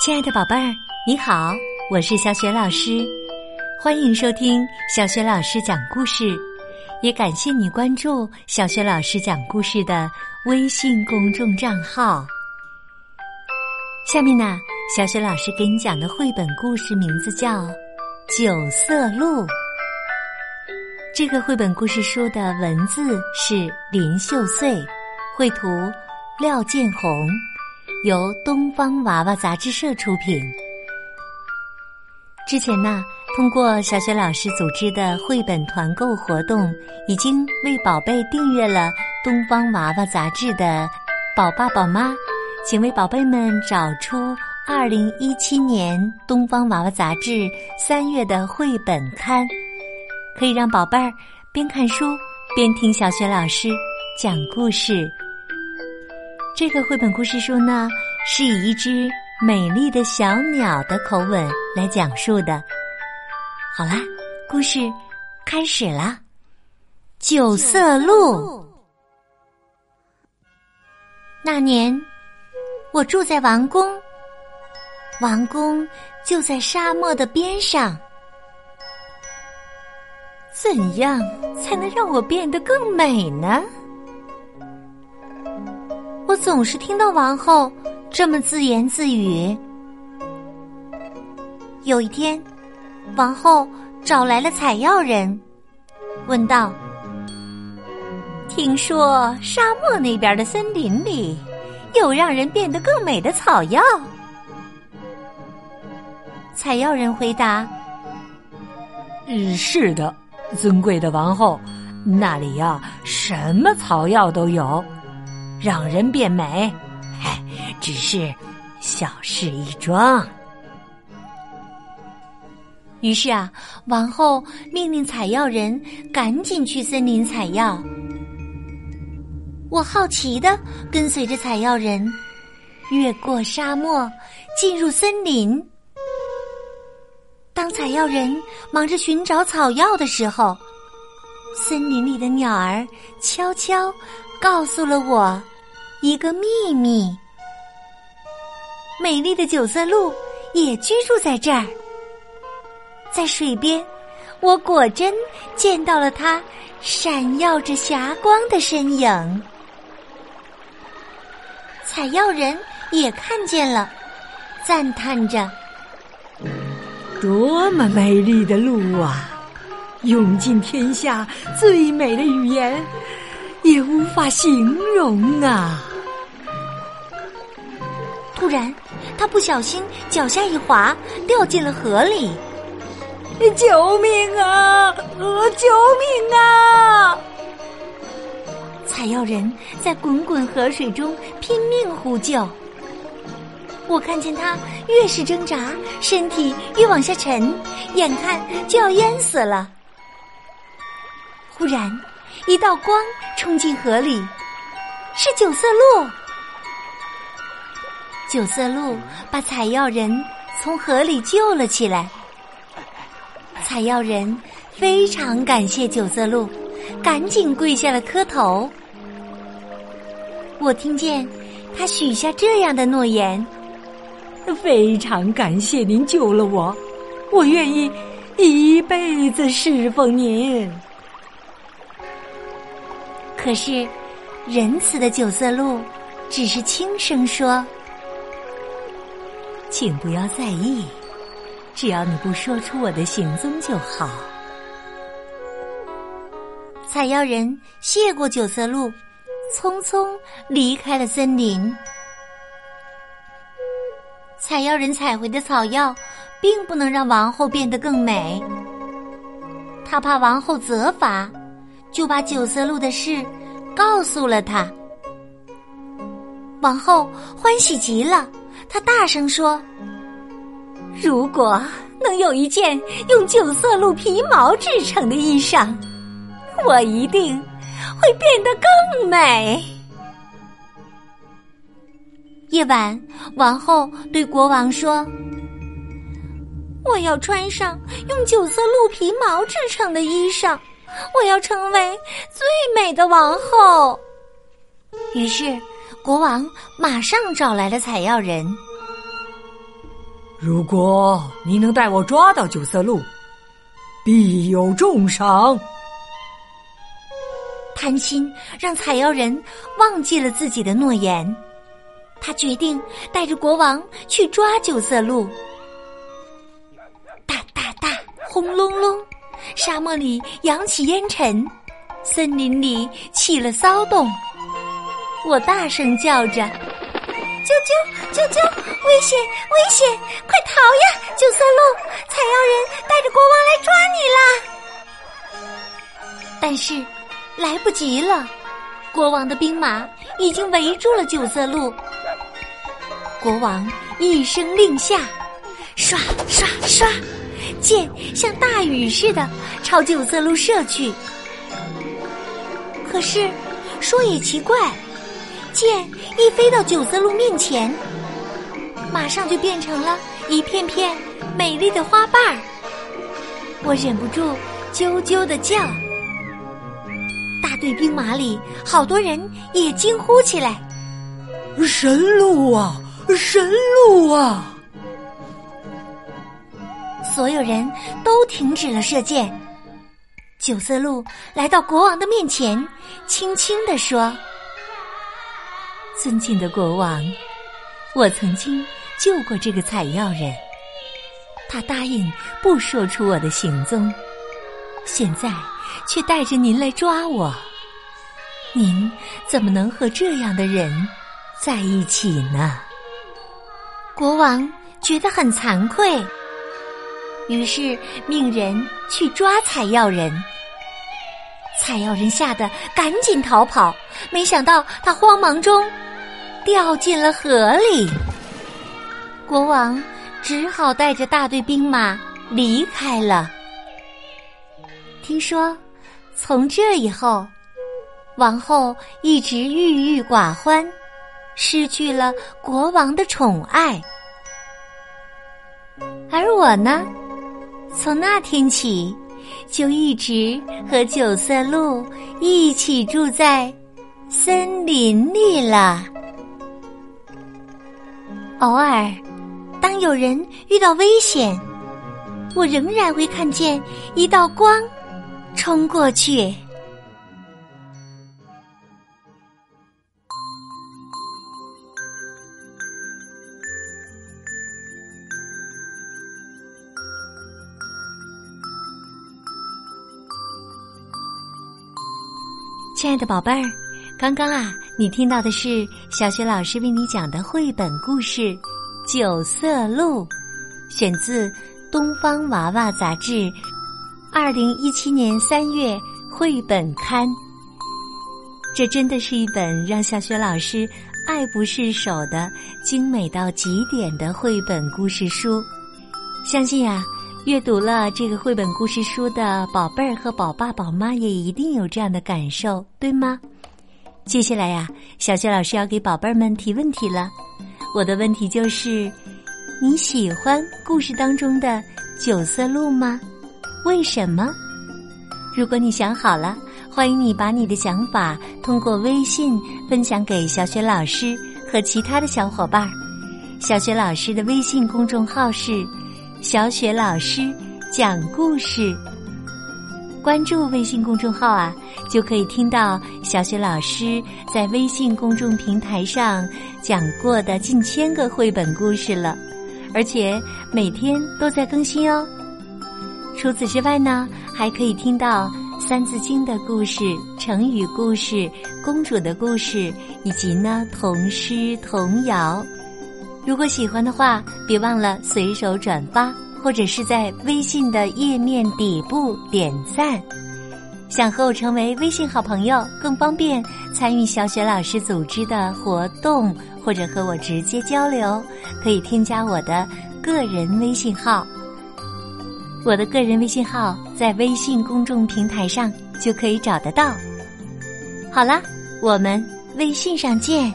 亲爱的宝贝儿，你好，我是小雪老师，欢迎收听小雪老师讲故事，也感谢你关注小雪老师讲故事的微信公众账号。下面呢，小雪老师给你讲的绘本故事名字叫《九色鹿》。这个绘本故事书的文字是林秀穗，绘图廖建红。由东方娃娃杂志社出品。之前呢，通过小雪老师组织的绘本团购活动，已经为宝贝订阅了东方娃娃杂志的宝爸宝妈，请为宝贝们找出二零一七年东方娃娃杂志三月的绘本刊，可以让宝贝儿边看书边听小雪老师讲故事。这个绘本故事书呢，是以一只美丽的小鸟的口吻来讲述的。好啦，故事开始啦！九色鹿。那年，我住在王宫，王宫就在沙漠的边上。怎样才能让我变得更美呢？我总是听到王后这么自言自语。有一天，王后找来了采药人，问道：“听说沙漠那边的森林里有让人变得更美的草药？”采药人回答：“嗯，是的，尊贵的王后，那里呀，什么草药都有。”让人变美，嗨，只是小事一桩。于是啊，王后命令采药人赶紧去森林采药。我好奇的跟随着采药人，越过沙漠，进入森林。当采药人忙着寻找草药的时候，森林里的鸟儿悄悄告诉了我。一个秘密，美丽的九色鹿也居住在这儿。在水边，我果真见到了它闪耀着霞光的身影。采药人也看见了，赞叹着：“多么美丽的鹿啊！用尽天下最美的语言也无法形容啊！”突然，他不小心脚下一滑，掉进了河里。救命啊！呃，救命啊！采药人在滚滚河水中拼命呼救。我看见他越是挣扎，身体越往下沉，眼看就要淹死了。忽然，一道光冲进河里，是九色鹿。九色鹿把采药人从河里救了起来。采药人非常感谢九色鹿，赶紧跪下了磕头。我听见他许下这样的诺言：“非常感谢您救了我，我愿意一辈子侍奉您。”可是，仁慈的九色鹿只是轻声说。请不要在意，只要你不说出我的行踪就好。采药人谢过九色鹿，匆匆离开了森林。采药人采回的草药，并不能让王后变得更美。他怕王后责罚，就把九色鹿的事告诉了他。王后欢喜极了。他大声说：“如果能有一件用九色鹿皮毛制成的衣裳，我一定会变得更美。”夜晚，王后对国王说：“我要穿上用九色鹿皮毛制成的衣裳，我要成为最美的王后。”于是。国王马上找来了采药人。如果你能带我抓到九色鹿，必有重赏。贪心让采药人忘记了自己的诺言，他决定带着国王去抓九色鹿。哒哒哒，轰隆隆，沙漠里扬起烟尘，森林里起了骚动。我大声叫着：“啾啾啾啾！危险危险！快逃呀！九色鹿，采药人带着国王来抓你啦！”但是。来不及了，国王的兵马已经围住了九色鹿。国王一声令下，唰唰唰，箭像大雨似的朝九色鹿射去。可是说也奇怪，箭一飞到九色鹿面前，马上就变成了一片片美丽的花瓣儿。我忍不住啾啾的叫。大队兵马里，好多人也惊呼起来：“神鹿啊，神鹿啊！”所有人都停止了射箭。九色鹿来到国王的面前，轻轻地说：“尊敬的国王，我曾经救过这个采药人，他答应不说出我的行踪，现在却带着您来抓我。”您怎么能和这样的人在一起呢？国王觉得很惭愧，于是命人去抓采药人。采药人吓得赶紧逃跑，没想到他慌忙中掉进了河里。国王只好带着大队兵马离开了。听说从这以后。王后一直郁郁寡欢，失去了国王的宠爱，而我呢，从那天起就一直和九色鹿一起住在森林里了。偶尔，当有人遇到危险，我仍然会看见一道光冲过去。亲爱的宝贝儿，刚刚啊，你听到的是小雪老师为你讲的绘本故事《九色鹿》，选自《东方娃娃》杂志，二零一七年三月绘本刊。这真的是一本让小雪老师爱不释手的精美到极点的绘本故事书。相信呀。阅读了这个绘本故事书的宝贝儿和宝爸宝妈也一定有这样的感受，对吗？接下来呀，小雪老师要给宝贝儿们提问题了。我的问题就是：你喜欢故事当中的九色鹿吗？为什么？如果你想好了，欢迎你把你的想法通过微信分享给小雪老师和其他的小伙伴儿。小雪老师的微信公众号是。小雪老师讲故事，关注微信公众号啊，就可以听到小雪老师在微信公众平台上讲过的近千个绘本故事了，而且每天都在更新哦。除此之外呢，还可以听到《三字经》的故事、成语故事、公主的故事，以及呢童诗童谣。如果喜欢的话，别忘了随手转发，或者是在微信的页面底部点赞。想和我成为微信好朋友，更方便参与小雪老师组织的活动，或者和我直接交流，可以添加我的个人微信号。我的个人微信号在微信公众平台上就可以找得到。好啦，我们微信上见。